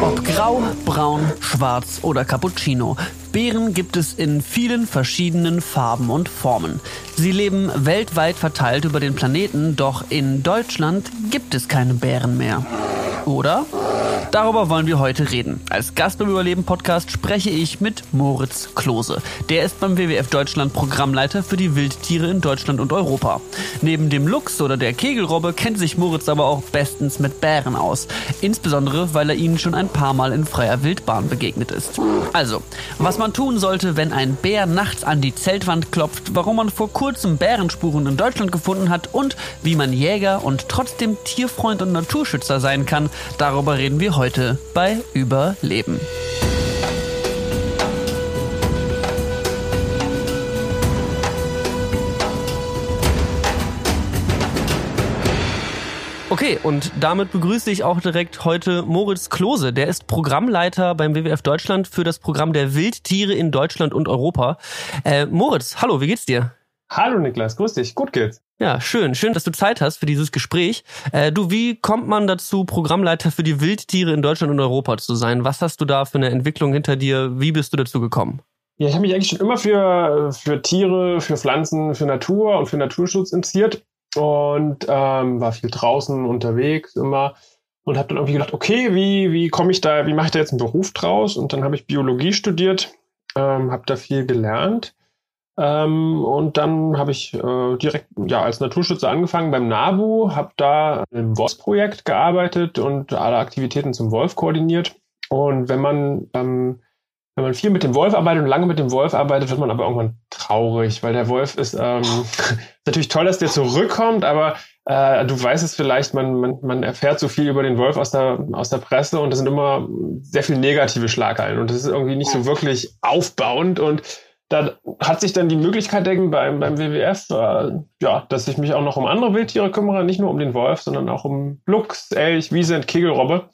Ob grau, braun, schwarz oder cappuccino. Bären gibt es in vielen verschiedenen Farben und Formen. Sie leben weltweit verteilt über den Planeten, doch in Deutschland gibt es keine Bären mehr. Oder? Darüber wollen wir heute reden. Als Gast beim Überleben Podcast spreche ich mit Moritz Klose. Der ist beim WWF Deutschland Programmleiter für die Wildtiere in Deutschland und Europa. Neben dem Luchs oder der Kegelrobbe kennt sich Moritz aber auch bestens mit Bären aus. Insbesondere, weil er ihnen schon ein paar Mal in freier Wildbahn begegnet ist. Also, was man tun sollte, wenn ein Bär nachts an die Zeltwand klopft, warum man vor kurzem Bärenspuren in Deutschland gefunden hat und wie man Jäger und trotzdem Tierfreund und Naturschützer sein kann, darüber reden wir heute bei Überleben. Okay, und damit begrüße ich auch direkt heute Moritz Klose. Der ist Programmleiter beim WWF Deutschland für das Programm der Wildtiere in Deutschland und Europa. Äh, Moritz, hallo, wie geht's dir? Hallo Niklas, grüß dich, gut geht's. Ja, schön. Schön, dass du Zeit hast für dieses Gespräch. Äh, du, wie kommt man dazu, Programmleiter für die Wildtiere in Deutschland und Europa zu sein? Was hast du da für eine Entwicklung hinter dir? Wie bist du dazu gekommen? Ja, ich habe mich eigentlich schon immer für, für Tiere, für Pflanzen, für Natur und für Naturschutz interessiert und ähm, war viel draußen unterwegs immer und habe dann irgendwie gedacht, okay, wie, wie komme ich da, wie mache ich da jetzt einen Beruf draus? Und dann habe ich Biologie studiert, ähm, habe da viel gelernt ähm, und dann habe ich äh, direkt ja als Naturschützer angefangen beim NABU, habe da im Wolfsprojekt gearbeitet und alle Aktivitäten zum Wolf koordiniert. Und wenn man ähm, wenn man viel mit dem Wolf arbeitet und lange mit dem Wolf arbeitet, wird man aber irgendwann traurig, weil der Wolf ist ähm, natürlich toll, dass der zurückkommt, aber äh, du weißt es vielleicht, man, man, man erfährt so viel über den Wolf aus der, aus der Presse und das sind immer sehr viel negative Schlageilen und das ist irgendwie nicht so wirklich aufbauend und da hat sich dann die Möglichkeit denken beim, beim WWF, äh, ja, dass ich mich auch noch um andere Wildtiere kümmere, nicht nur um den Wolf, sondern auch um Luchs, Elch, Wiese und Kegelrobbe.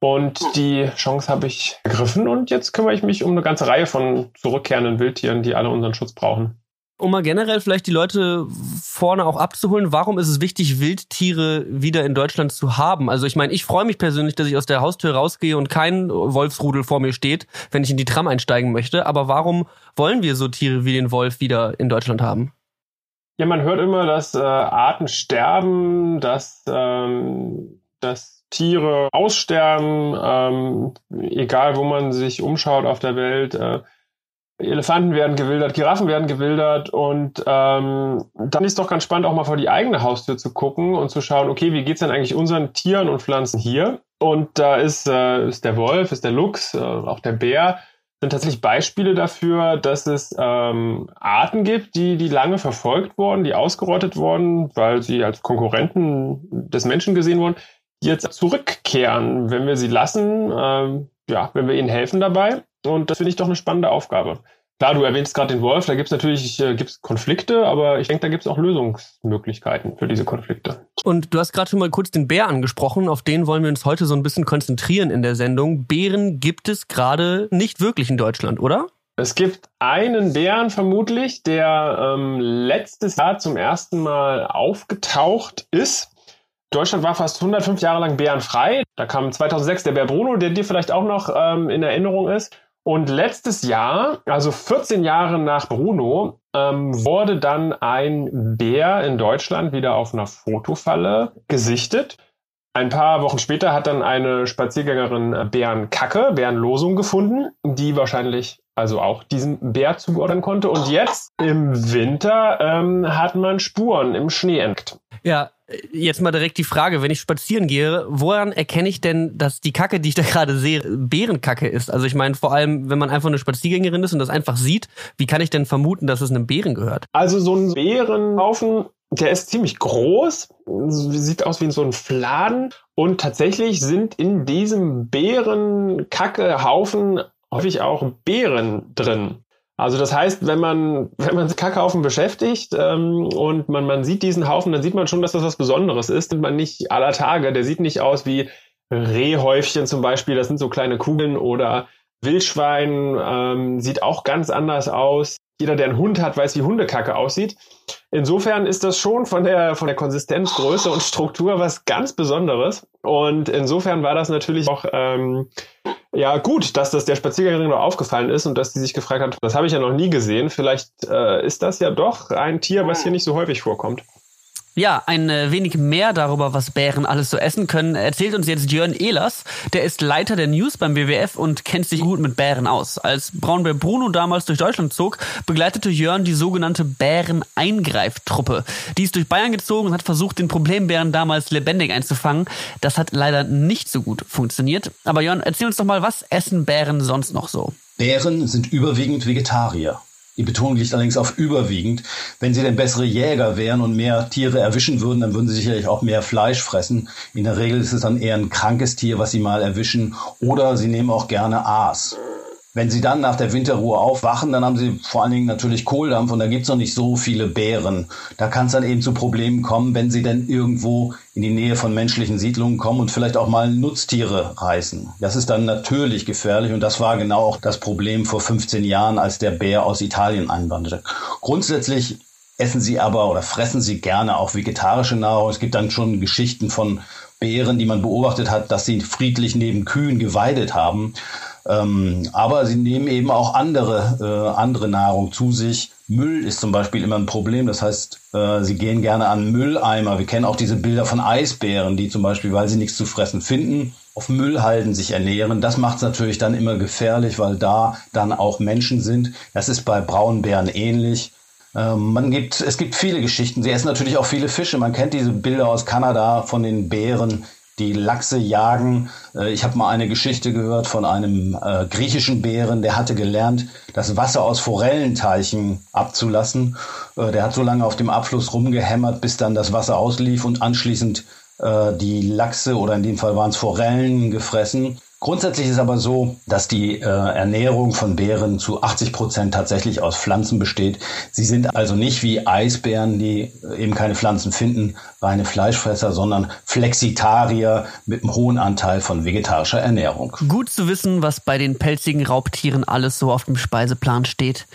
Und die Chance habe ich ergriffen. Und jetzt kümmere ich mich um eine ganze Reihe von zurückkehrenden Wildtieren, die alle unseren Schutz brauchen um mal generell vielleicht die Leute vorne auch abzuholen, warum ist es wichtig, Wildtiere wieder in Deutschland zu haben? Also ich meine, ich freue mich persönlich, dass ich aus der Haustür rausgehe und kein Wolfsrudel vor mir steht, wenn ich in die Tram einsteigen möchte. Aber warum wollen wir so Tiere wie den Wolf wieder in Deutschland haben? Ja, man hört immer, dass äh, Arten sterben, dass, ähm, dass Tiere aussterben, ähm, egal wo man sich umschaut auf der Welt. Äh, Elefanten werden gewildert, Giraffen werden gewildert und ähm, dann ist doch ganz spannend, auch mal vor die eigene Haustür zu gucken und zu schauen, okay, wie geht's denn eigentlich unseren Tieren und Pflanzen hier? Und da ist, äh, ist der Wolf, ist der Luchs, äh, auch der Bär, sind tatsächlich Beispiele dafür, dass es ähm, Arten gibt, die, die lange verfolgt wurden, die ausgerottet wurden, weil sie als Konkurrenten des Menschen gesehen wurden, die jetzt zurückkehren, wenn wir sie lassen, ähm, ja, wenn wir ihnen helfen dabei. Und das finde ich doch eine spannende Aufgabe. Klar, du erwähnst gerade den Wolf, da gibt es natürlich äh, gibt's Konflikte, aber ich denke, da gibt es auch Lösungsmöglichkeiten für diese Konflikte. Und du hast gerade schon mal kurz den Bär angesprochen, auf den wollen wir uns heute so ein bisschen konzentrieren in der Sendung. Bären gibt es gerade nicht wirklich in Deutschland, oder? Es gibt einen Bären vermutlich, der ähm, letztes Jahr zum ersten Mal aufgetaucht ist. Deutschland war fast 105 Jahre lang bärenfrei. Da kam 2006 der Bär Bruno, der dir vielleicht auch noch ähm, in Erinnerung ist. Und letztes Jahr, also 14 Jahre nach Bruno, ähm, wurde dann ein Bär in Deutschland wieder auf einer Fotofalle gesichtet. Ein paar Wochen später hat dann eine Spaziergängerin Bärenkacke, Bärenlosung gefunden, die wahrscheinlich also auch diesem Bär zuordnen konnte. Und jetzt im Winter ähm, hat man Spuren im Schnee entdeckt. Ja, jetzt mal direkt die Frage, wenn ich spazieren gehe, woran erkenne ich denn, dass die Kacke, die ich da gerade sehe, Bärenkacke ist? Also ich meine, vor allem, wenn man einfach eine Spaziergängerin ist und das einfach sieht, wie kann ich denn vermuten, dass es einem Bären gehört? Also so ein Bärenhaufen, der ist ziemlich groß, sieht aus wie so ein Fladen und tatsächlich sind in diesem Bärenkackehaufen häufig auch Bären drin. Also das heißt, wenn man, wenn man Kackhaufen beschäftigt ähm, und man, man sieht diesen Haufen, dann sieht man schon, dass das was Besonderes ist. Und man nicht aller Tage, der sieht nicht aus wie Rehhäufchen zum Beispiel, das sind so kleine Kugeln oder Wildschwein ähm, sieht auch ganz anders aus. Jeder, der einen Hund hat, weiß, wie Hundekacke aussieht. insofern ist das schon von der, von der Konsistenz, Größe und Struktur was ganz Besonderes. Und insofern war das natürlich auch ähm, ja gut, dass das der Spaziergängerin nur aufgefallen ist und dass die sich gefragt hat, das habe ich ja noch nie gesehen. Vielleicht äh, ist das ja doch ein Tier, was hier nicht so häufig vorkommt. Ja, ein äh, wenig mehr darüber, was Bären alles so essen können, erzählt uns jetzt Jörn Ehlers. Der ist Leiter der News beim WWF und kennt sich gut mit Bären aus. Als Braunbär Bruno damals durch Deutschland zog, begleitete Jörn die sogenannte Bären-Eingreiftruppe. Die ist durch Bayern gezogen und hat versucht, den Problembären damals lebendig einzufangen. Das hat leider nicht so gut funktioniert. Aber Jörn, erzähl uns doch mal, was essen Bären sonst noch so? Bären sind überwiegend Vegetarier. Die Betonung liegt allerdings auf überwiegend. Wenn sie denn bessere Jäger wären und mehr Tiere erwischen würden, dann würden sie sicherlich auch mehr Fleisch fressen. In der Regel ist es dann eher ein krankes Tier, was sie mal erwischen. Oder sie nehmen auch gerne Aas. Wenn Sie dann nach der Winterruhe aufwachen, dann haben Sie vor allen Dingen natürlich Kohldampf und da gibt's noch nicht so viele Bären. Da kann es dann eben zu Problemen kommen, wenn Sie denn irgendwo in die Nähe von menschlichen Siedlungen kommen und vielleicht auch mal Nutztiere reißen. Das ist dann natürlich gefährlich und das war genau auch das Problem vor 15 Jahren, als der Bär aus Italien einwanderte. Grundsätzlich essen Sie aber oder fressen Sie gerne auch vegetarische Nahrung. Es gibt dann schon Geschichten von Bären, die man beobachtet hat, dass sie friedlich neben Kühen geweidet haben. Ähm, aber sie nehmen eben auch andere, äh, andere Nahrung zu sich. Müll ist zum Beispiel immer ein Problem. Das heißt, äh, sie gehen gerne an Mülleimer. Wir kennen auch diese Bilder von Eisbären, die zum Beispiel, weil sie nichts zu fressen finden, auf Müllhalden sich ernähren. Das macht es natürlich dann immer gefährlich, weil da dann auch Menschen sind. Das ist bei Braunbären ähnlich. Ähm, man gibt, es gibt viele Geschichten. Sie essen natürlich auch viele Fische. Man kennt diese Bilder aus Kanada von den Bären, die Lachse jagen. Äh, ich habe mal eine Geschichte gehört von einem äh, griechischen Bären, der hatte gelernt, das Wasser aus Forellenteichen abzulassen. Äh, der hat so lange auf dem Abfluss rumgehämmert, bis dann das Wasser auslief und anschließend äh, die Lachse oder in dem Fall waren es Forellen gefressen. Grundsätzlich ist aber so, dass die äh, Ernährung von Bären zu 80 Prozent tatsächlich aus Pflanzen besteht. Sie sind also nicht wie Eisbären, die eben keine Pflanzen finden, reine Fleischfresser, sondern Flexitarier mit einem hohen Anteil von vegetarischer Ernährung. Gut zu wissen, was bei den pelzigen Raubtieren alles so auf dem Speiseplan steht.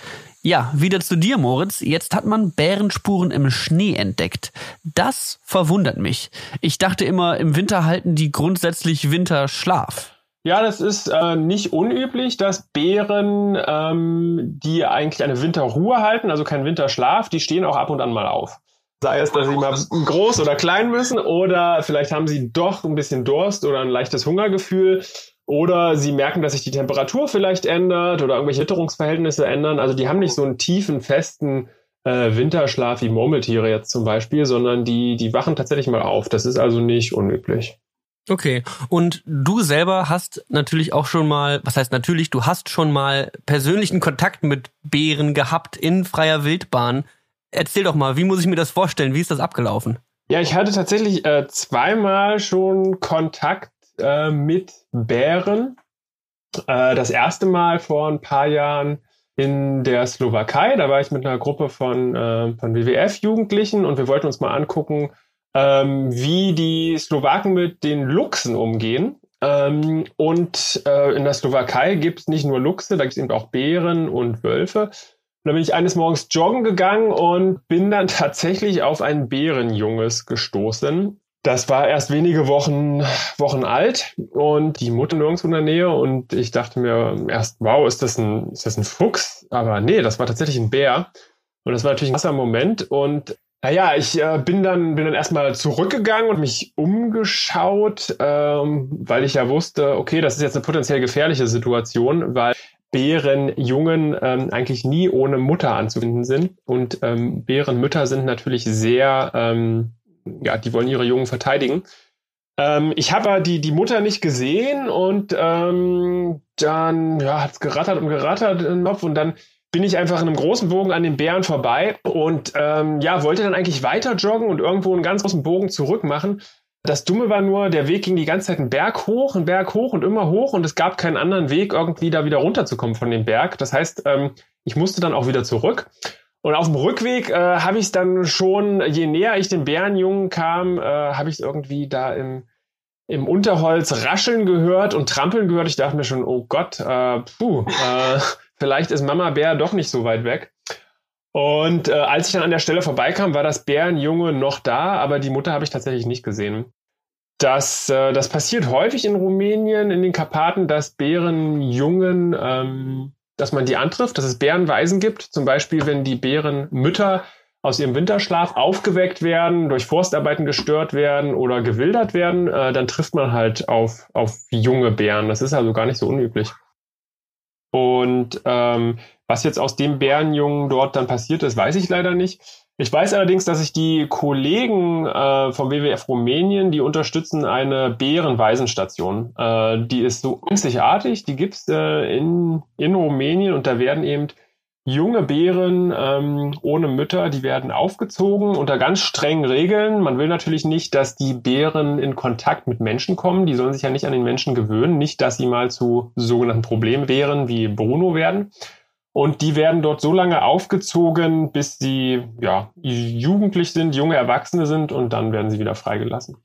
Ja, wieder zu dir, Moritz. Jetzt hat man Bärenspuren im Schnee entdeckt. Das verwundert mich. Ich dachte immer, im Winter halten die grundsätzlich Winterschlaf. Ja, das ist äh, nicht unüblich, dass Bären, ähm, die eigentlich eine Winterruhe halten, also keinen Winterschlaf, die stehen auch ab und an mal auf. Sei es, dass sie mal groß oder klein müssen oder vielleicht haben sie doch ein bisschen Durst oder ein leichtes Hungergefühl oder sie merken, dass sich die Temperatur vielleicht ändert oder irgendwelche Witterungsverhältnisse ändern. Also die haben nicht so einen tiefen, festen äh, Winterschlaf wie Murmeltiere jetzt zum Beispiel, sondern die, die wachen tatsächlich mal auf. Das ist also nicht unüblich. Okay. Und du selber hast natürlich auch schon mal, was heißt natürlich, du hast schon mal persönlichen Kontakt mit Bären gehabt in freier Wildbahn. Erzähl doch mal, wie muss ich mir das vorstellen? Wie ist das abgelaufen? Ja, ich hatte tatsächlich äh, zweimal schon Kontakt äh, mit Bären. Äh, das erste Mal vor ein paar Jahren in der Slowakei. Da war ich mit einer Gruppe von, äh, von WWF-Jugendlichen und wir wollten uns mal angucken, ähm, wie die Slowaken mit den Luchsen umgehen. Ähm, und äh, in der Slowakei gibt es nicht nur Luchse, da gibt es eben auch Bären und Wölfe. Und da bin ich eines Morgens joggen gegangen und bin dann tatsächlich auf ein Bärenjunges gestoßen. Das war erst wenige Wochen, Wochen alt und die Mutter nirgendwo in der Nähe und ich dachte mir erst, wow, ist das ein, ist das ein Fuchs? Aber nee, das war tatsächlich ein Bär. Und das war natürlich ein krasser Moment und naja, ich äh, bin dann bin dann erstmal zurückgegangen und mich umgeschaut, ähm, weil ich ja wusste, okay, das ist jetzt eine potenziell gefährliche Situation, weil Bärenjungen ähm, eigentlich nie ohne Mutter anzufinden sind und ähm, Bärenmütter sind natürlich sehr, ähm, ja, die wollen ihre Jungen verteidigen. Ähm, ich habe die die Mutter nicht gesehen und ähm, dann ja hat's gerattert und gerattert im Kopf und dann bin ich einfach in einem großen Bogen an den Bären vorbei und ähm, ja, wollte dann eigentlich weiter joggen und irgendwo einen ganz großen Bogen zurück machen. Das Dumme war nur, der Weg ging die ganze Zeit einen Berg hoch, einen Berg hoch und immer hoch und es gab keinen anderen Weg, irgendwie da wieder runterzukommen von dem Berg. Das heißt, ähm, ich musste dann auch wieder zurück. Und auf dem Rückweg äh, habe ich es dann schon, je näher ich den Bärenjungen kam, äh, habe ich es irgendwie da im, im Unterholz rascheln gehört und trampeln gehört. Ich dachte mir schon, oh Gott, äh, puh, äh, vielleicht ist Mama Bär doch nicht so weit weg. Und äh, als ich dann an der Stelle vorbeikam, war das Bärenjunge noch da, aber die Mutter habe ich tatsächlich nicht gesehen. Das, äh, das passiert häufig in Rumänien, in den Karpaten, dass Bärenjungen, ähm, dass man die antrifft, dass es Bärenweisen gibt. Zum Beispiel, wenn die Bärenmütter aus ihrem Winterschlaf aufgeweckt werden, durch Forstarbeiten gestört werden oder gewildert werden, äh, dann trifft man halt auf, auf junge Bären. Das ist also gar nicht so unüblich. Und ähm, was jetzt aus dem Bärenjungen dort dann passiert ist, weiß ich leider nicht. Ich weiß allerdings, dass sich die Kollegen äh, vom WWF Rumänien, die unterstützen eine Bärenwaisenstation. Äh, die ist so einzigartig, die gibt's äh, in, in Rumänien und da werden eben junge Bären ähm, ohne Mütter, die werden aufgezogen unter ganz strengen Regeln. Man will natürlich nicht, dass die Bären in Kontakt mit Menschen kommen. Die sollen sich ja nicht an den Menschen gewöhnen. Nicht, dass sie mal zu sogenannten Problembären wie Bruno werden. Und die werden dort so lange aufgezogen, bis sie ja, jugendlich sind, junge Erwachsene sind und dann werden sie wieder freigelassen.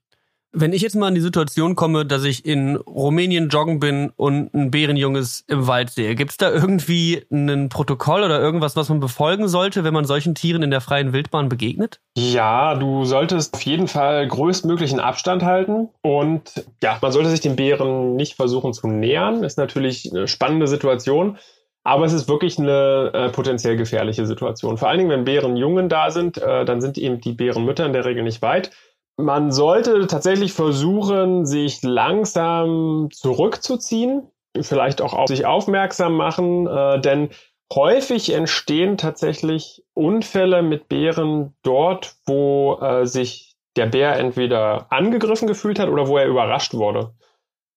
Wenn ich jetzt mal in die Situation komme, dass ich in Rumänien joggen bin und ein Bärenjunges im Wald sehe, gibt es da irgendwie ein Protokoll oder irgendwas, was man befolgen sollte, wenn man solchen Tieren in der freien Wildbahn begegnet? Ja, du solltest auf jeden Fall größtmöglichen Abstand halten und ja, man sollte sich den Bären nicht versuchen zu nähern. Ist natürlich eine spannende Situation. Aber es ist wirklich eine äh, potenziell gefährliche Situation. Vor allen Dingen, wenn Bärenjungen da sind, äh, dann sind eben die Bärenmütter in der Regel nicht weit. Man sollte tatsächlich versuchen, sich langsam zurückzuziehen, vielleicht auch auf sich aufmerksam machen, äh, denn häufig entstehen tatsächlich Unfälle mit Bären dort, wo äh, sich der Bär entweder angegriffen gefühlt hat oder wo er überrascht wurde.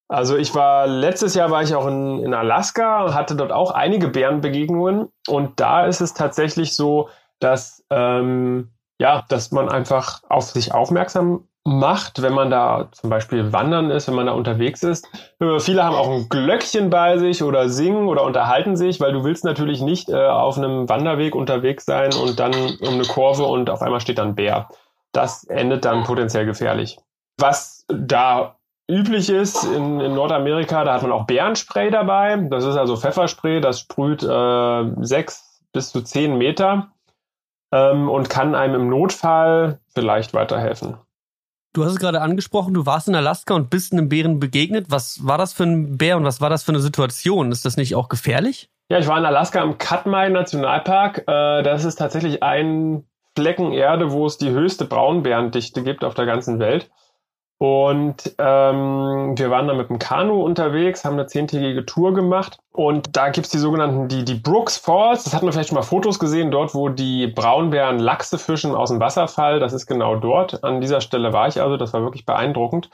Also ich war, letztes Jahr war ich auch in, in Alaska, hatte dort auch einige Bärenbegegnungen und da ist es tatsächlich so, dass, ähm, ja, dass man einfach auf sich aufmerksam macht, wenn man da zum Beispiel wandern ist, wenn man da unterwegs ist. Viele haben auch ein Glöckchen bei sich oder singen oder unterhalten sich, weil du willst natürlich nicht äh, auf einem Wanderweg unterwegs sein und dann um eine Kurve und auf einmal steht dann Bär. Das endet dann potenziell gefährlich. Was da üblich ist in, in Nordamerika, da hat man auch Bärenspray dabei. Das ist also Pfefferspray, das sprüht äh, sechs bis zu zehn Meter ähm, und kann einem im Notfall vielleicht weiterhelfen. Du hast es gerade angesprochen, du warst in Alaska und bist einem Bären begegnet. Was war das für ein Bär und was war das für eine Situation? Ist das nicht auch gefährlich? Ja, ich war in Alaska im Katmai Nationalpark. Äh, das ist tatsächlich ein Flecken Erde, wo es die höchste Braunbärendichte gibt auf der ganzen Welt. Und ähm, wir waren dann mit dem Kanu unterwegs, haben eine zehntägige Tour gemacht. Und da gibt's die sogenannten, die, die Brooks Falls. Das hat man vielleicht schon mal Fotos gesehen, dort, wo die Braunbären Lachse fischen aus dem Wasserfall. Das ist genau dort. An dieser Stelle war ich also. Das war wirklich beeindruckend.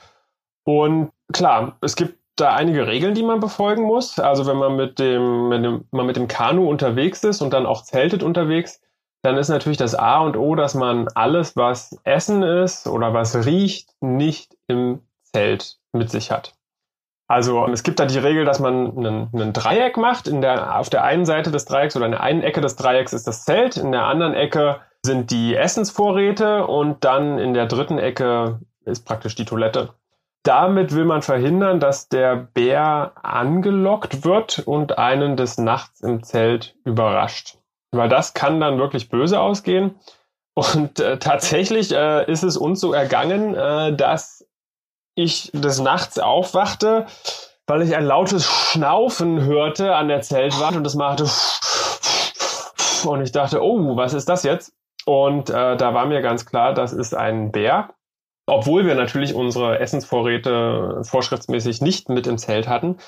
Und klar, es gibt da einige Regeln, die man befolgen muss. Also wenn man mit dem, wenn man mit dem Kanu unterwegs ist und dann auch zeltet unterwegs, dann ist natürlich das A und O, dass man alles, was Essen ist oder was riecht, nicht im Zelt mit sich hat. Also es gibt da die Regel, dass man einen, einen Dreieck macht. In der, auf der einen Seite des Dreiecks oder in der einen Ecke des Dreiecks ist das Zelt, in der anderen Ecke sind die Essensvorräte und dann in der dritten Ecke ist praktisch die Toilette. Damit will man verhindern, dass der Bär angelockt wird und einen des Nachts im Zelt überrascht. Weil das kann dann wirklich böse ausgehen. Und äh, tatsächlich äh, ist es uns so ergangen, äh, dass ich des Nachts aufwachte, weil ich ein lautes Schnaufen hörte an der Zeltwand und das machte und ich dachte, oh, was ist das jetzt? Und äh, da war mir ganz klar, das ist ein Bär. Obwohl wir natürlich unsere Essensvorräte vorschriftsmäßig nicht mit im Zelt hatten.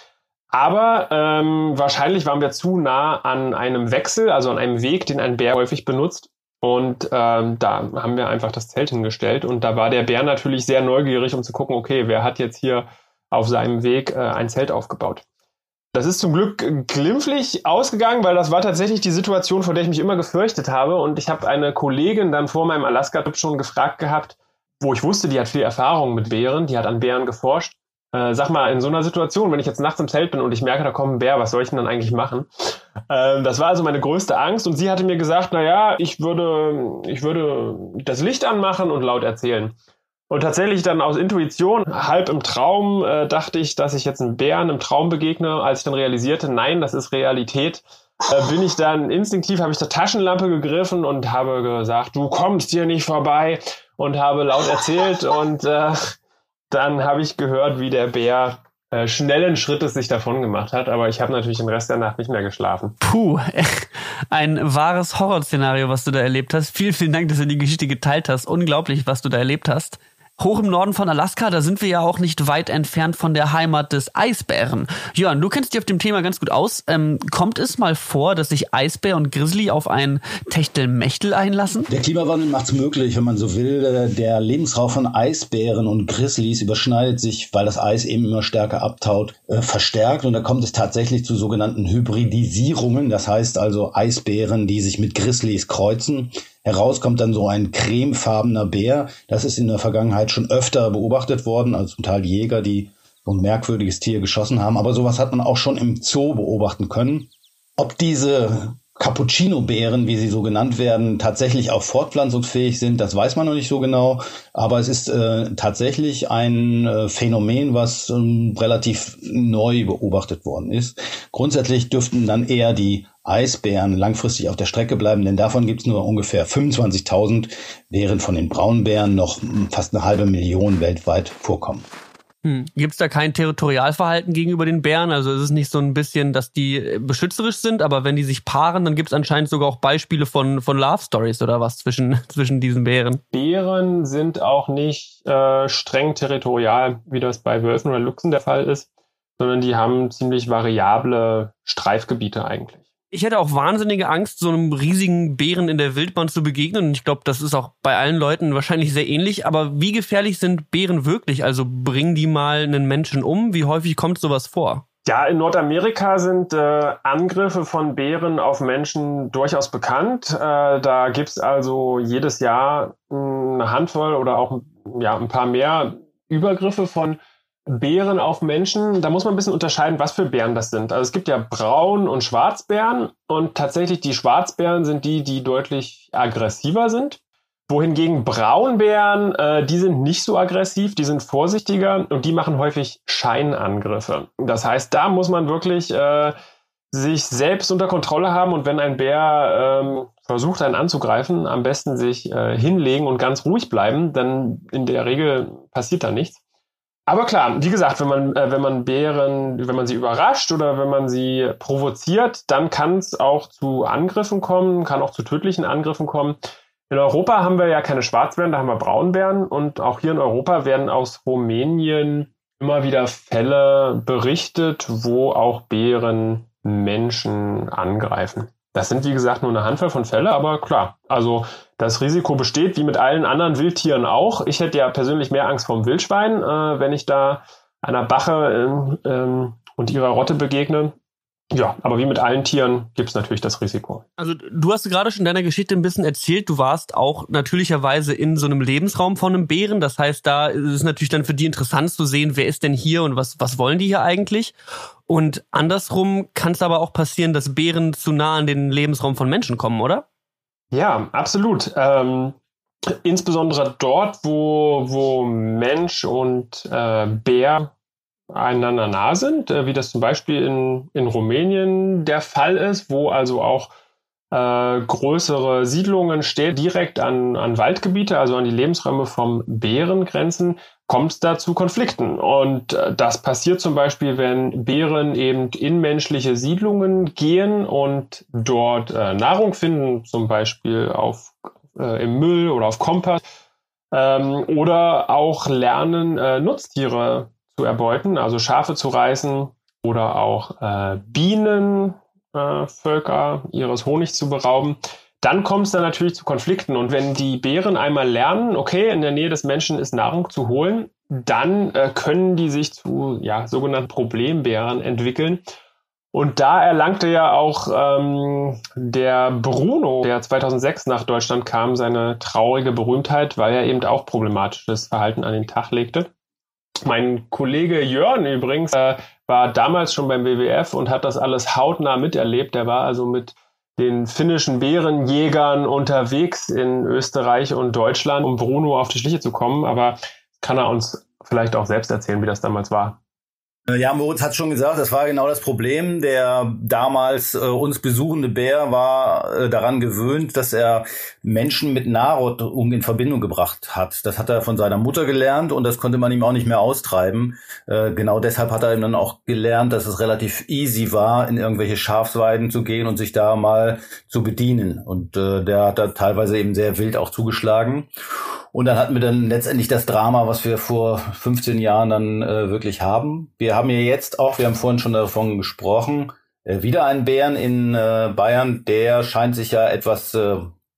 Aber ähm, wahrscheinlich waren wir zu nah an einem Wechsel, also an einem Weg, den ein Bär häufig benutzt. Und ähm, da haben wir einfach das Zelt hingestellt. Und da war der Bär natürlich sehr neugierig, um zu gucken, okay, wer hat jetzt hier auf seinem Weg äh, ein Zelt aufgebaut. Das ist zum Glück glimpflich ausgegangen, weil das war tatsächlich die Situation, vor der ich mich immer gefürchtet habe. Und ich habe eine Kollegin dann vor meinem Alaska-Trip schon gefragt gehabt, wo ich wusste, die hat viel Erfahrung mit Bären, die hat an Bären geforscht. Äh, sag mal, in so einer Situation, wenn ich jetzt nachts im Zelt bin und ich merke, da kommt ein Bär, was soll ich denn dann eigentlich machen? Äh, das war also meine größte Angst und sie hatte mir gesagt, na ja, ich würde, ich würde das Licht anmachen und laut erzählen. Und tatsächlich dann aus Intuition, halb im Traum, äh, dachte ich, dass ich jetzt einen Bären im Traum begegne, als ich dann realisierte, nein, das ist Realität. äh, bin ich dann instinktiv, habe ich zur Taschenlampe gegriffen und habe gesagt, du kommst hier nicht vorbei und habe laut erzählt und äh, dann habe ich gehört, wie der Bär äh, schnellen Schrittes sich davon gemacht hat, aber ich habe natürlich den Rest der Nacht nicht mehr geschlafen. Puh, ein wahres Horrorszenario, was du da erlebt hast. Vielen, vielen Dank, dass du die Geschichte geteilt hast. Unglaublich, was du da erlebt hast. Hoch im Norden von Alaska, da sind wir ja auch nicht weit entfernt von der Heimat des Eisbären. Jörn, du kennst dich auf dem Thema ganz gut aus. Ähm, kommt es mal vor, dass sich Eisbär und Grizzly auf ein Techtelmechtel einlassen? Der Klimawandel macht es möglich, wenn man so will. Der Lebensraum von Eisbären und Grizzlies überschneidet sich, weil das Eis eben immer stärker abtaut, äh, verstärkt. Und da kommt es tatsächlich zu sogenannten Hybridisierungen. Das heißt also Eisbären, die sich mit Grizzlies kreuzen. Heraus kommt dann so ein cremefarbener Bär. Das ist in der Vergangenheit schon öfter beobachtet worden, also zum Teil Jäger, die so ein merkwürdiges Tier geschossen haben. Aber sowas hat man auch schon im Zoo beobachten können. Ob diese Cappuccino-Bären, wie sie so genannt werden, tatsächlich auch fortpflanzungsfähig sind, das weiß man noch nicht so genau. Aber es ist äh, tatsächlich ein äh, Phänomen, was ähm, relativ neu beobachtet worden ist. Grundsätzlich dürften dann eher die Eisbären langfristig auf der Strecke bleiben, denn davon gibt es nur ungefähr 25.000, während von den Braunbären noch fast eine halbe Million weltweit vorkommen. Hm. Gibt es da kein Territorialverhalten gegenüber den Bären? Also ist es nicht so ein bisschen, dass die äh, beschützerisch sind, aber wenn die sich paaren, dann gibt es anscheinend sogar auch Beispiele von, von Love Stories oder was zwischen, zwischen diesen Bären. Bären sind auch nicht äh, streng territorial, wie das bei Wölfen oder Luchsen der Fall ist, sondern die haben ziemlich variable Streifgebiete eigentlich ich hätte auch wahnsinnige Angst, so einem riesigen Bären in der Wildbahn zu begegnen. Und ich glaube, das ist auch bei allen Leuten wahrscheinlich sehr ähnlich. Aber wie gefährlich sind Bären wirklich? Also bringen die mal einen Menschen um? Wie häufig kommt sowas vor? Ja, in Nordamerika sind äh, Angriffe von Bären auf Menschen durchaus bekannt. Äh, da gibt's also jedes Jahr eine Handvoll oder auch ja, ein paar mehr Übergriffe von Bären auf Menschen, da muss man ein bisschen unterscheiden, was für Bären das sind. Also es gibt ja Braun- und Schwarzbären und tatsächlich die Schwarzbären sind die, die deutlich aggressiver sind. Wohingegen Braunbären, äh, die sind nicht so aggressiv, die sind vorsichtiger und die machen häufig Scheinangriffe. Das heißt, da muss man wirklich äh, sich selbst unter Kontrolle haben und wenn ein Bär ähm, versucht, einen anzugreifen, am besten sich äh, hinlegen und ganz ruhig bleiben, dann in der Regel passiert da nichts. Aber klar, wie gesagt, wenn man, äh, wenn man Bären, wenn man sie überrascht oder wenn man sie provoziert, dann kann es auch zu Angriffen kommen, kann auch zu tödlichen Angriffen kommen. In Europa haben wir ja keine Schwarzbären, da haben wir Braunbären und auch hier in Europa werden aus Rumänien immer wieder Fälle berichtet, wo auch Bären Menschen angreifen. Das sind, wie gesagt, nur eine Handvoll von Fälle, aber klar, also das Risiko besteht, wie mit allen anderen Wildtieren auch. Ich hätte ja persönlich mehr Angst vor dem Wildschwein, äh, wenn ich da einer Bache äh, äh, und ihrer Rotte begegne. Ja, aber wie mit allen Tieren gibt es natürlich das Risiko. Also du hast gerade schon deiner Geschichte ein bisschen erzählt, du warst auch natürlicherweise in so einem Lebensraum von einem Bären. Das heißt, da ist es natürlich dann für die interessant zu sehen, wer ist denn hier und was, was wollen die hier eigentlich. Und andersrum kann es aber auch passieren, dass Bären zu nah an den Lebensraum von Menschen kommen, oder? Ja, absolut. Ähm, insbesondere dort, wo, wo Mensch und äh, Bär einander nah sind, äh, wie das zum Beispiel in, in Rumänien der Fall ist, wo also auch äh, größere Siedlungen stehen, direkt an, an Waldgebiete, also an die Lebensräume vom Bären grenzen, kommt es da zu Konflikten. Und äh, das passiert zum Beispiel, wenn Bären eben in menschliche Siedlungen gehen und dort äh, Nahrung finden, zum Beispiel auf, äh, im Müll oder auf Kompass, ähm, oder auch lernen, äh, Nutztiere zu erbeuten, also Schafe zu reißen oder auch äh, Bienen, äh, ihres Honigs zu berauben, dann kommt es dann natürlich zu Konflikten. Und wenn die Bären einmal lernen, okay, in der Nähe des Menschen ist Nahrung zu holen, dann äh, können die sich zu ja, sogenannten Problembären entwickeln. Und da erlangte ja auch ähm, der Bruno, der 2006 nach Deutschland kam, seine traurige Berühmtheit, weil er eben auch problematisches Verhalten an den Tag legte. Mein Kollege Jörn übrigens äh, war damals schon beim WWF und hat das alles hautnah miterlebt. Der war also mit den finnischen Bärenjägern unterwegs in Österreich und Deutschland, um Bruno auf die Schliche zu kommen. Aber kann er uns vielleicht auch selbst erzählen, wie das damals war? Äh, ja, Moritz hat schon gesagt, das war genau das Problem. Der damals äh, uns besuchende Bär war äh, daran gewöhnt, dass er Menschen mit Nahrung in Verbindung gebracht hat. Das hat er von seiner Mutter gelernt und das konnte man ihm auch nicht mehr austreiben. Äh, genau deshalb hat er ihm dann auch gelernt, dass es relativ easy war, in irgendwelche Schafsweiden zu gehen und sich da mal zu bedienen. Und äh, der hat da teilweise eben sehr wild auch zugeschlagen. Und dann hatten wir dann letztendlich das Drama, was wir vor 15 Jahren dann äh, wirklich haben. Wir haben ja jetzt auch, wir haben vorhin schon davon gesprochen, äh, wieder einen Bären in äh, Bayern, der scheint sich ja etwas, äh,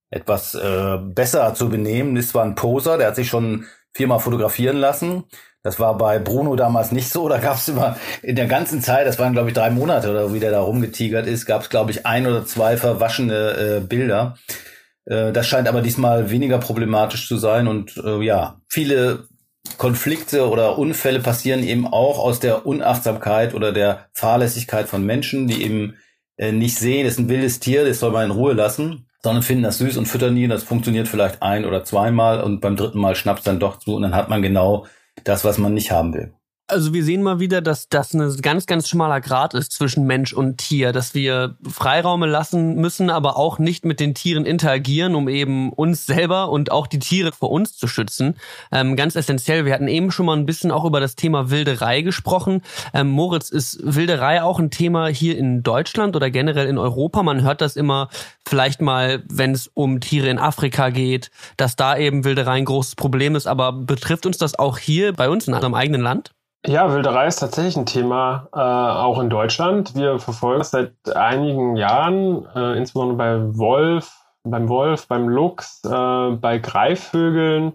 etwas äh, besser zu benehmen. Das war ein Poser, der hat sich schon viermal fotografieren lassen. Das war bei Bruno damals nicht so. Da gab es immer in der ganzen Zeit, das waren glaube ich drei Monate oder wie der da rumgetigert ist, gab es glaube ich ein oder zwei verwaschene äh, Bilder. Äh, das scheint aber diesmal weniger problematisch zu sein und äh, ja, viele Konflikte oder Unfälle passieren eben auch aus der Unachtsamkeit oder der Fahrlässigkeit von Menschen, die eben äh, nicht sehen, das ist ein wildes Tier, das soll man in Ruhe lassen, sondern finden das süß und füttern ihn. Das funktioniert vielleicht ein oder zweimal und beim dritten Mal schnappt dann doch zu und dann hat man genau das, was man nicht haben will. Also wir sehen mal wieder, dass das ein ganz, ganz schmaler Grad ist zwischen Mensch und Tier, dass wir Freiraume lassen müssen, aber auch nicht mit den Tieren interagieren, um eben uns selber und auch die Tiere vor uns zu schützen. Ähm, ganz essentiell. Wir hatten eben schon mal ein bisschen auch über das Thema Wilderei gesprochen. Ähm, Moritz, ist Wilderei auch ein Thema hier in Deutschland oder generell in Europa? Man hört das immer vielleicht mal, wenn es um Tiere in Afrika geht, dass da eben Wilderei ein großes Problem ist. Aber betrifft uns das auch hier bei uns in unserem eigenen Land? Ja, Wilderei ist tatsächlich ein Thema, äh, auch in Deutschland. Wir verfolgen es seit einigen Jahren, äh, insbesondere bei Wolf, beim Wolf, beim Luchs, äh, bei Greifvögeln.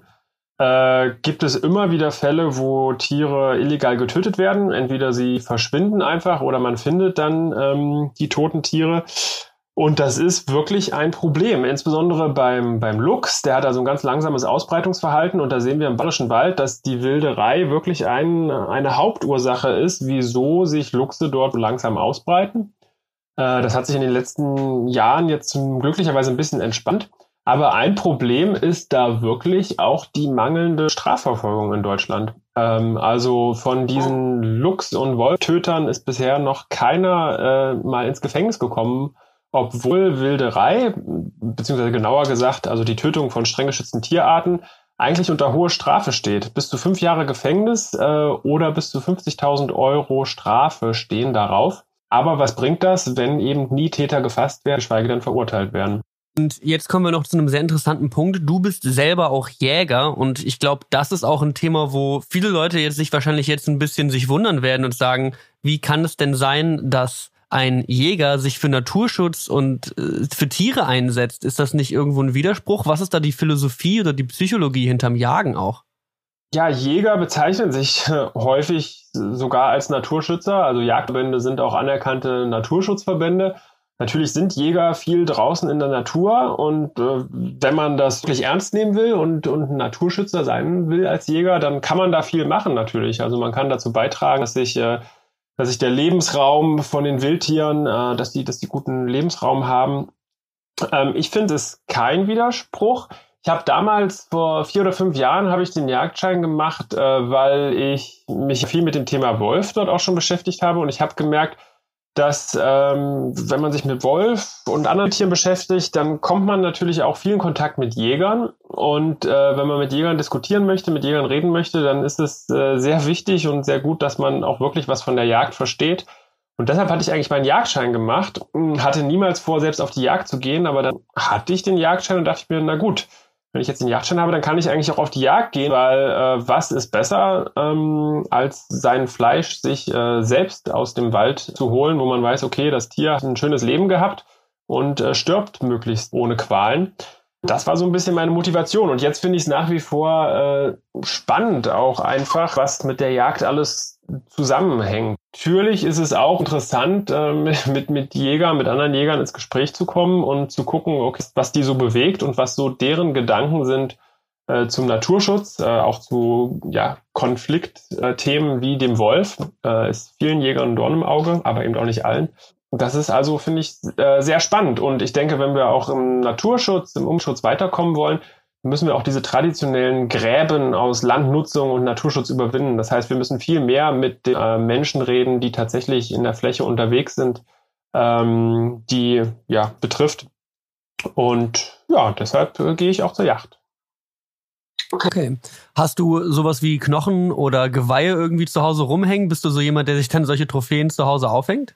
Äh, gibt es immer wieder Fälle, wo Tiere illegal getötet werden. Entweder sie verschwinden einfach oder man findet dann ähm, die toten Tiere. Und das ist wirklich ein Problem, insbesondere beim, beim Luchs. Der hat also ein ganz langsames Ausbreitungsverhalten und da sehen wir im Bayerischen Wald, dass die Wilderei wirklich ein, eine Hauptursache ist, wieso sich Luchse dort langsam ausbreiten. Äh, das hat sich in den letzten Jahren jetzt glücklicherweise ein bisschen entspannt. Aber ein Problem ist da wirklich auch die mangelnde Strafverfolgung in Deutschland. Ähm, also von diesen Luchs- und Wolftötern ist bisher noch keiner äh, mal ins Gefängnis gekommen obwohl Wilderei, beziehungsweise genauer gesagt, also die Tötung von streng geschützten Tierarten, eigentlich unter hohe Strafe steht. Bis zu fünf Jahre Gefängnis äh, oder bis zu 50.000 Euro Strafe stehen darauf. Aber was bringt das, wenn eben nie Täter gefasst werden, geschweige denn verurteilt werden? Und jetzt kommen wir noch zu einem sehr interessanten Punkt. Du bist selber auch Jäger und ich glaube, das ist auch ein Thema, wo viele Leute jetzt sich wahrscheinlich jetzt ein bisschen sich wundern werden und sagen, wie kann es denn sein, dass ein Jäger sich für Naturschutz und äh, für Tiere einsetzt, ist das nicht irgendwo ein Widerspruch? Was ist da die Philosophie oder die Psychologie hinterm Jagen auch? Ja, Jäger bezeichnen sich äh, häufig sogar als Naturschützer. Also Jagdverbände sind auch anerkannte Naturschutzverbände. Natürlich sind Jäger viel draußen in der Natur und äh, wenn man das wirklich ernst nehmen will und, und ein Naturschützer sein will als Jäger, dann kann man da viel machen natürlich. Also man kann dazu beitragen, dass sich äh, dass sich der Lebensraum von den Wildtieren, äh, dass die, dass die guten Lebensraum haben. Ähm, ich finde es kein Widerspruch. Ich habe damals vor vier oder fünf Jahren habe ich den Jagdschein gemacht, äh, weil ich mich viel mit dem Thema Wolf dort auch schon beschäftigt habe und ich habe gemerkt, dass ähm, wenn man sich mit Wolf und anderen Tieren beschäftigt, dann kommt man natürlich auch viel in Kontakt mit Jägern. Und äh, wenn man mit Jägern diskutieren möchte, mit Jägern reden möchte, dann ist es äh, sehr wichtig und sehr gut, dass man auch wirklich was von der Jagd versteht. Und deshalb hatte ich eigentlich meinen Jagdschein gemacht, hatte niemals vor, selbst auf die Jagd zu gehen, aber dann hatte ich den Jagdschein und dachte ich mir, na gut, wenn ich jetzt den Jagdschein habe, dann kann ich eigentlich auch auf die Jagd gehen, weil äh, was ist besser, ähm, als sein Fleisch sich äh, selbst aus dem Wald zu holen, wo man weiß, okay, das Tier hat ein schönes Leben gehabt und äh, stirbt möglichst ohne Qualen. Das war so ein bisschen meine Motivation. Und jetzt finde ich es nach wie vor äh, spannend auch einfach, was mit der Jagd alles zusammenhängt. Natürlich ist es auch interessant, äh, mit, mit Jägern, mit anderen Jägern ins Gespräch zu kommen und zu gucken, okay, was die so bewegt und was so deren Gedanken sind äh, zum Naturschutz, äh, auch zu ja, Konfliktthemen wie dem Wolf. Äh, ist vielen Jägern ein Dorn im Auge, aber eben auch nicht allen. Das ist also, finde ich, äh, sehr spannend. Und ich denke, wenn wir auch im Naturschutz, im Umschutz weiterkommen wollen, müssen wir auch diese traditionellen Gräben aus Landnutzung und Naturschutz überwinden. Das heißt, wir müssen viel mehr mit den äh, Menschen reden, die tatsächlich in der Fläche unterwegs sind, ähm, die ja betrifft. Und ja, deshalb äh, gehe ich auch zur Yacht. Okay. Hast du sowas wie Knochen oder Geweihe irgendwie zu Hause rumhängen? Bist du so jemand, der sich dann solche Trophäen zu Hause aufhängt?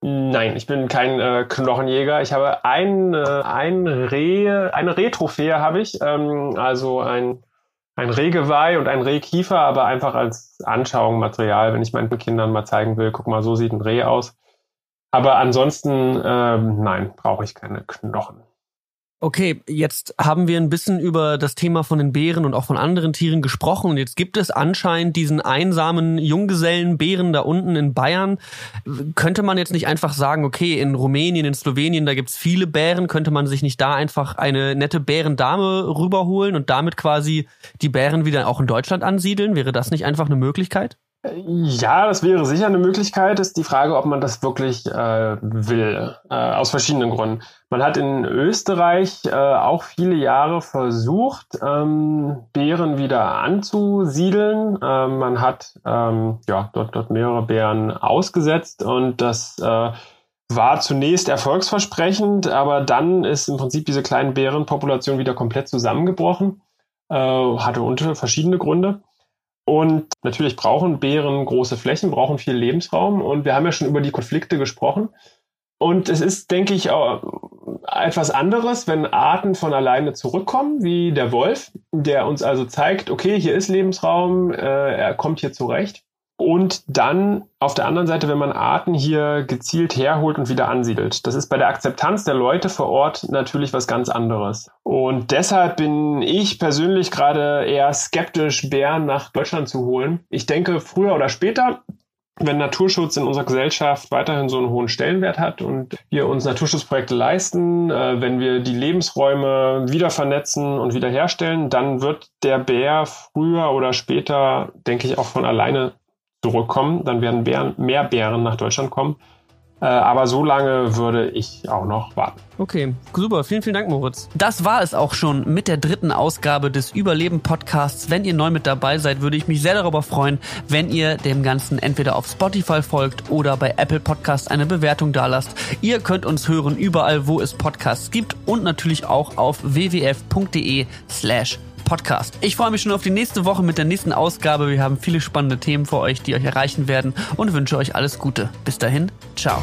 Nein, ich bin kein äh, Knochenjäger. Ich habe ein, äh, ein Reh, eine Rehtrophäe habe ich, ähm, also ein, ein Rehgeweih und ein Rehkiefer, aber einfach als Anschauung, Material, wenn ich meinen Kindern mal zeigen will, guck mal, so sieht ein Reh aus. Aber ansonsten, ähm, nein, brauche ich keine Knochen. Okay, jetzt haben wir ein bisschen über das Thema von den Bären und auch von anderen Tieren gesprochen. Und jetzt gibt es anscheinend diesen einsamen Junggesellenbären da unten in Bayern. Könnte man jetzt nicht einfach sagen, okay, in Rumänien, in Slowenien, da gibt's viele Bären, könnte man sich nicht da einfach eine nette Bärendame rüberholen und damit quasi die Bären wieder auch in Deutschland ansiedeln? Wäre das nicht einfach eine Möglichkeit? Ja, das wäre sicher eine Möglichkeit. Ist die Frage, ob man das wirklich äh, will. Äh, aus verschiedenen Gründen. Man hat in Österreich äh, auch viele Jahre versucht, ähm, Bären wieder anzusiedeln. Äh, man hat ähm, ja dort, dort mehrere Bären ausgesetzt und das äh, war zunächst erfolgsversprechend, aber dann ist im Prinzip diese kleinen Bärenpopulation wieder komplett zusammengebrochen. Äh, hatte unter verschiedene Gründe. Und natürlich brauchen Bären große Flächen, brauchen viel Lebensraum. Und wir haben ja schon über die Konflikte gesprochen. Und es ist, denke ich, etwas anderes, wenn Arten von alleine zurückkommen, wie der Wolf, der uns also zeigt, okay, hier ist Lebensraum, äh, er kommt hier zurecht. Und dann auf der anderen Seite, wenn man Arten hier gezielt herholt und wieder ansiedelt. Das ist bei der Akzeptanz der Leute vor Ort natürlich was ganz anderes. Und deshalb bin ich persönlich gerade eher skeptisch, Bären nach Deutschland zu holen. Ich denke, früher oder später wenn Naturschutz in unserer Gesellschaft weiterhin so einen hohen Stellenwert hat und wir uns Naturschutzprojekte leisten, äh, wenn wir die Lebensräume wieder vernetzen und wiederherstellen, dann wird der Bär früher oder später, denke ich, auch von alleine zurückkommen. Dann werden Bären, mehr Bären nach Deutschland kommen. Äh, aber so lange würde ich auch noch warten. Okay, super. Vielen, vielen Dank, Moritz. Das war es auch schon mit der dritten Ausgabe des Überleben-Podcasts. Wenn ihr neu mit dabei seid, würde ich mich sehr darüber freuen, wenn ihr dem Ganzen entweder auf Spotify folgt oder bei Apple Podcasts eine Bewertung dalasst. Ihr könnt uns hören überall, wo es Podcasts gibt und natürlich auch auf wwf.de slash Podcast. Ich freue mich schon auf die nächste Woche mit der nächsten Ausgabe. Wir haben viele spannende Themen für euch, die euch erreichen werden und wünsche euch alles Gute. Bis dahin, ciao.